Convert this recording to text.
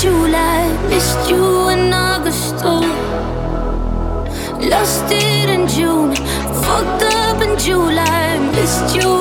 July. Missed you in August. Oh. Lost it in June. Fucked up in July. Missed you